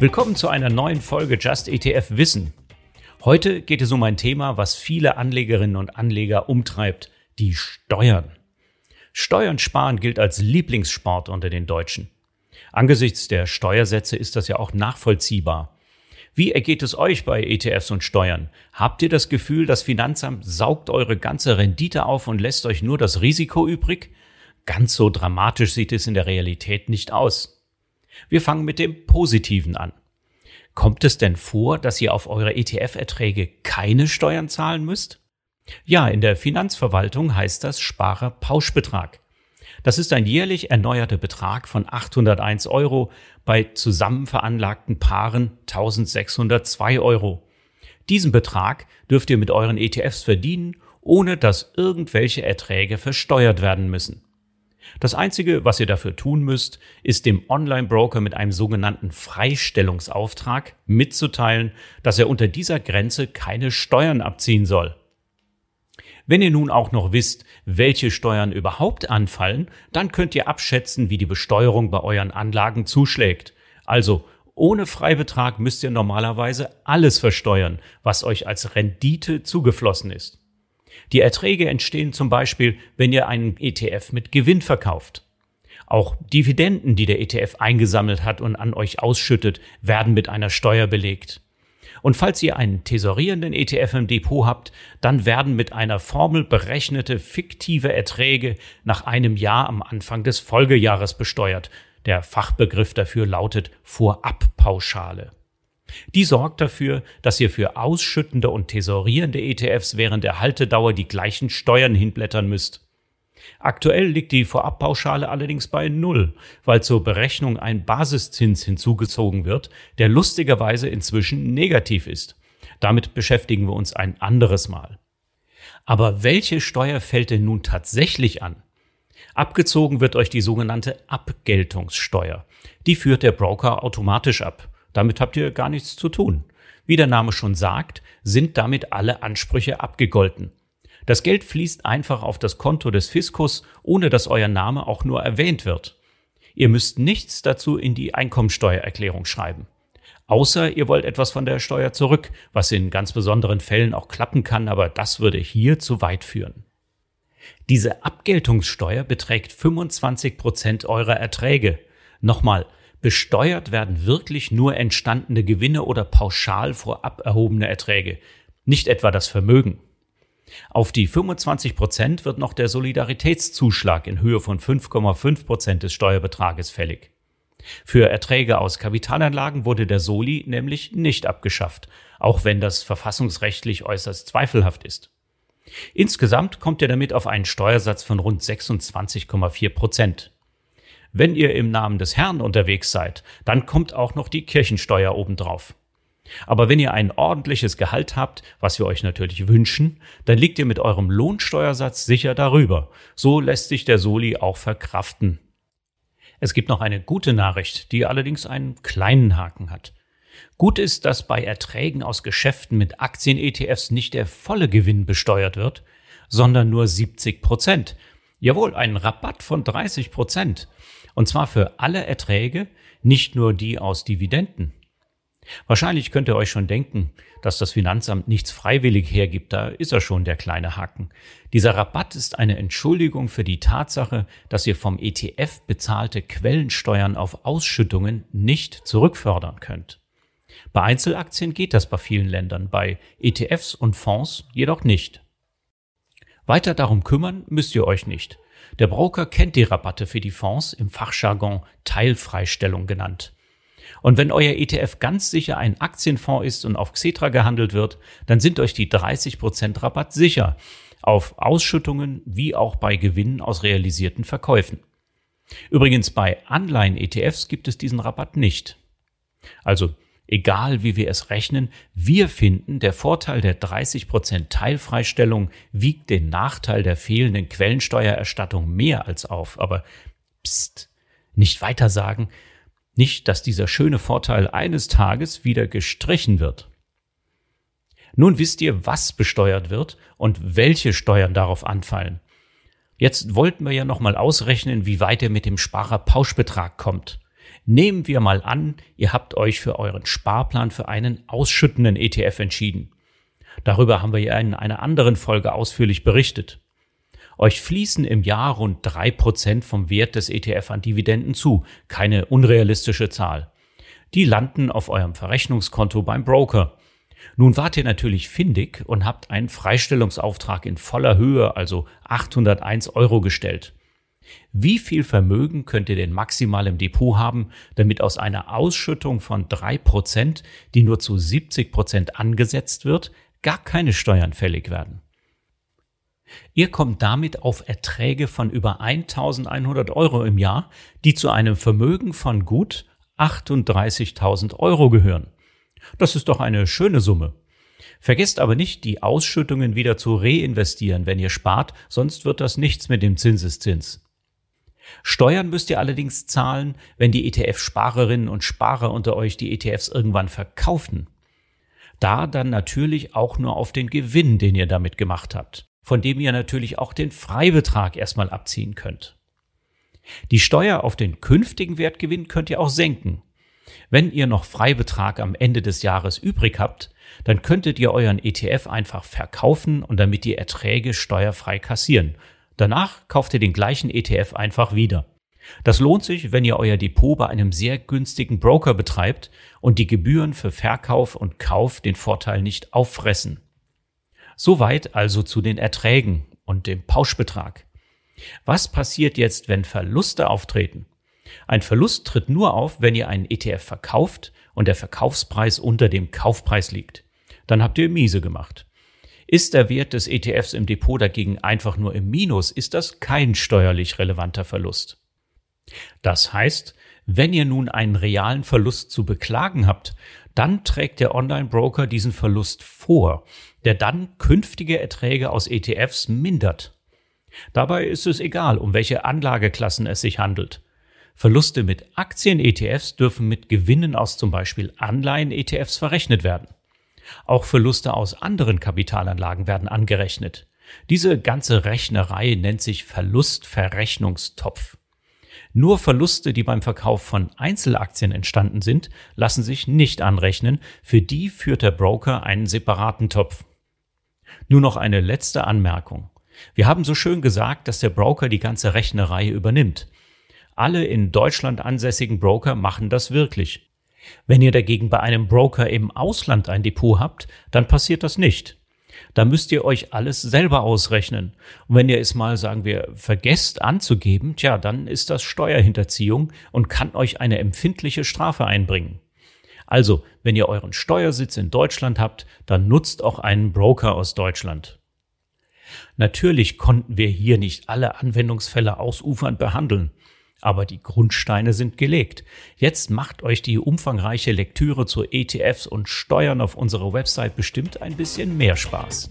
Willkommen zu einer neuen Folge Just ETF Wissen. Heute geht es um ein Thema, was viele Anlegerinnen und Anleger umtreibt, die Steuern. Steuern sparen gilt als Lieblingssport unter den Deutschen. Angesichts der Steuersätze ist das ja auch nachvollziehbar. Wie ergeht es euch bei ETFs und Steuern? Habt ihr das Gefühl, das Finanzamt saugt eure ganze Rendite auf und lässt euch nur das Risiko übrig? Ganz so dramatisch sieht es in der Realität nicht aus. Wir fangen mit dem Positiven an. Kommt es denn vor, dass ihr auf eure ETF-Erträge keine Steuern zahlen müsst? Ja, in der Finanzverwaltung heißt das Sparerpauschbetrag. Das ist ein jährlich erneuerter Betrag von 801 Euro, bei zusammen veranlagten Paaren 1602 Euro. Diesen Betrag dürft ihr mit euren ETFs verdienen, ohne dass irgendwelche Erträge versteuert werden müssen. Das Einzige, was ihr dafür tun müsst, ist dem Online-Broker mit einem sogenannten Freistellungsauftrag mitzuteilen, dass er unter dieser Grenze keine Steuern abziehen soll. Wenn ihr nun auch noch wisst, welche Steuern überhaupt anfallen, dann könnt ihr abschätzen, wie die Besteuerung bei euren Anlagen zuschlägt. Also ohne Freibetrag müsst ihr normalerweise alles versteuern, was euch als Rendite zugeflossen ist. Die Erträge entstehen zum Beispiel, wenn ihr einen ETF mit Gewinn verkauft. Auch Dividenden, die der ETF eingesammelt hat und an euch ausschüttet, werden mit einer Steuer belegt. Und falls ihr einen tesorierenden ETF im Depot habt, dann werden mit einer Formel berechnete fiktive Erträge nach einem Jahr am Anfang des Folgejahres besteuert. Der Fachbegriff dafür lautet Vorabpauschale. Die sorgt dafür, dass ihr für ausschüttende und tesorierende ETFs während der Haltedauer die gleichen Steuern hinblättern müsst. Aktuell liegt die Vorabpauschale allerdings bei Null, weil zur Berechnung ein Basiszins hinzugezogen wird, der lustigerweise inzwischen negativ ist. Damit beschäftigen wir uns ein anderes Mal. Aber welche Steuer fällt denn nun tatsächlich an? Abgezogen wird euch die sogenannte Abgeltungssteuer. Die führt der Broker automatisch ab. Damit habt ihr gar nichts zu tun. Wie der Name schon sagt, sind damit alle Ansprüche abgegolten. Das Geld fließt einfach auf das Konto des Fiskus, ohne dass euer Name auch nur erwähnt wird. Ihr müsst nichts dazu in die Einkommensteuererklärung schreiben. Außer ihr wollt etwas von der Steuer zurück, was in ganz besonderen Fällen auch klappen kann, aber das würde hier zu weit führen. Diese Abgeltungssteuer beträgt 25 Prozent eurer Erträge. Nochmal, Besteuert werden wirklich nur entstandene Gewinne oder pauschal vorab erhobene Erträge, nicht etwa das Vermögen. Auf die 25 Prozent wird noch der Solidaritätszuschlag in Höhe von 5,5 Prozent des Steuerbetrages fällig. Für Erträge aus Kapitalanlagen wurde der Soli nämlich nicht abgeschafft, auch wenn das verfassungsrechtlich äußerst zweifelhaft ist. Insgesamt kommt er damit auf einen Steuersatz von rund 26,4 Prozent. Wenn ihr im Namen des Herrn unterwegs seid, dann kommt auch noch die Kirchensteuer obendrauf. Aber wenn ihr ein ordentliches Gehalt habt, was wir euch natürlich wünschen, dann liegt ihr mit eurem Lohnsteuersatz sicher darüber. So lässt sich der Soli auch verkraften. Es gibt noch eine gute Nachricht, die allerdings einen kleinen Haken hat. Gut ist, dass bei Erträgen aus Geschäften mit Aktien-ETFs nicht der volle Gewinn besteuert wird, sondern nur 70 Prozent. Jawohl, ein Rabatt von 30 Prozent. Und zwar für alle Erträge, nicht nur die aus Dividenden. Wahrscheinlich könnt ihr euch schon denken, dass das Finanzamt nichts freiwillig hergibt, da ist er schon der kleine Haken. Dieser Rabatt ist eine Entschuldigung für die Tatsache, dass ihr vom ETF bezahlte Quellensteuern auf Ausschüttungen nicht zurückfördern könnt. Bei Einzelaktien geht das bei vielen Ländern, bei ETFs und Fonds jedoch nicht. Weiter darum kümmern müsst ihr euch nicht. Der Broker kennt die Rabatte für die Fonds im Fachjargon Teilfreistellung genannt. Und wenn euer ETF ganz sicher ein Aktienfonds ist und auf Xetra gehandelt wird, dann sind euch die 30% Rabatt sicher auf Ausschüttungen wie auch bei Gewinnen aus realisierten Verkäufen. Übrigens bei Anleihen-ETFs gibt es diesen Rabatt nicht. Also egal wie wir es rechnen, wir finden, der Vorteil der 30% Teilfreistellung wiegt den Nachteil der fehlenden Quellensteuererstattung mehr als auf. Aber pst, nicht weiter sagen, nicht, dass dieser schöne Vorteil eines Tages wieder gestrichen wird. Nun wisst ihr, was besteuert wird und welche Steuern darauf anfallen. Jetzt wollten wir ja nochmal ausrechnen, wie weit ihr mit dem Sparerpauschbetrag kommt. Nehmen wir mal an, ihr habt euch für euren Sparplan für einen ausschüttenden ETF entschieden. Darüber haben wir ja in einer anderen Folge ausführlich berichtet. Euch fließen im Jahr rund drei Prozent vom Wert des ETF an Dividenden zu, keine unrealistische Zahl. Die landen auf eurem Verrechnungskonto beim Broker. Nun wart ihr natürlich findig und habt einen Freistellungsauftrag in voller Höhe, also 801 Euro gestellt. Wie viel Vermögen könnt ihr denn maximal im Depot haben, damit aus einer Ausschüttung von drei Prozent, die nur zu 70 Prozent angesetzt wird, gar keine Steuern fällig werden? Ihr kommt damit auf Erträge von über 1100 Euro im Jahr, die zu einem Vermögen von gut 38.000 Euro gehören. Das ist doch eine schöne Summe. Vergesst aber nicht, die Ausschüttungen wieder zu reinvestieren, wenn ihr spart, sonst wird das nichts mit dem Zinseszins. Steuern müsst ihr allerdings zahlen, wenn die ETF-Sparerinnen und Sparer unter euch die ETFs irgendwann verkaufen. Da dann natürlich auch nur auf den Gewinn, den ihr damit gemacht habt, von dem ihr natürlich auch den Freibetrag erstmal abziehen könnt. Die Steuer auf den künftigen Wertgewinn könnt ihr auch senken. Wenn ihr noch Freibetrag am Ende des Jahres übrig habt, dann könntet ihr euren ETF einfach verkaufen und damit die Erträge steuerfrei kassieren Danach kauft ihr den gleichen ETF einfach wieder. Das lohnt sich, wenn ihr euer Depot bei einem sehr günstigen Broker betreibt und die Gebühren für Verkauf und Kauf den Vorteil nicht auffressen. Soweit also zu den Erträgen und dem Pauschbetrag. Was passiert jetzt, wenn Verluste auftreten? Ein Verlust tritt nur auf, wenn ihr einen ETF verkauft und der Verkaufspreis unter dem Kaufpreis liegt. Dann habt ihr miese gemacht. Ist der Wert des ETFs im Depot dagegen einfach nur im Minus, ist das kein steuerlich relevanter Verlust. Das heißt, wenn ihr nun einen realen Verlust zu beklagen habt, dann trägt der Online-Broker diesen Verlust vor, der dann künftige Erträge aus ETFs mindert. Dabei ist es egal, um welche Anlageklassen es sich handelt. Verluste mit Aktien-ETFs dürfen mit Gewinnen aus zum Beispiel Anleihen-ETFs verrechnet werden. Auch Verluste aus anderen Kapitalanlagen werden angerechnet. Diese ganze Rechnerei nennt sich Verlustverrechnungstopf. Nur Verluste, die beim Verkauf von Einzelaktien entstanden sind, lassen sich nicht anrechnen. Für die führt der Broker einen separaten Topf. Nur noch eine letzte Anmerkung. Wir haben so schön gesagt, dass der Broker die ganze Rechnerei übernimmt. Alle in Deutschland ansässigen Broker machen das wirklich. Wenn ihr dagegen bei einem Broker im Ausland ein Depot habt, dann passiert das nicht. Da müsst ihr euch alles selber ausrechnen. Und wenn ihr es mal, sagen wir, vergesst anzugeben, tja, dann ist das Steuerhinterziehung und kann euch eine empfindliche Strafe einbringen. Also, wenn ihr euren Steuersitz in Deutschland habt, dann nutzt auch einen Broker aus Deutschland. Natürlich konnten wir hier nicht alle Anwendungsfälle ausufernd behandeln. Aber die Grundsteine sind gelegt. Jetzt macht euch die umfangreiche Lektüre zu ETFs und Steuern auf unserer Website bestimmt ein bisschen mehr Spaß.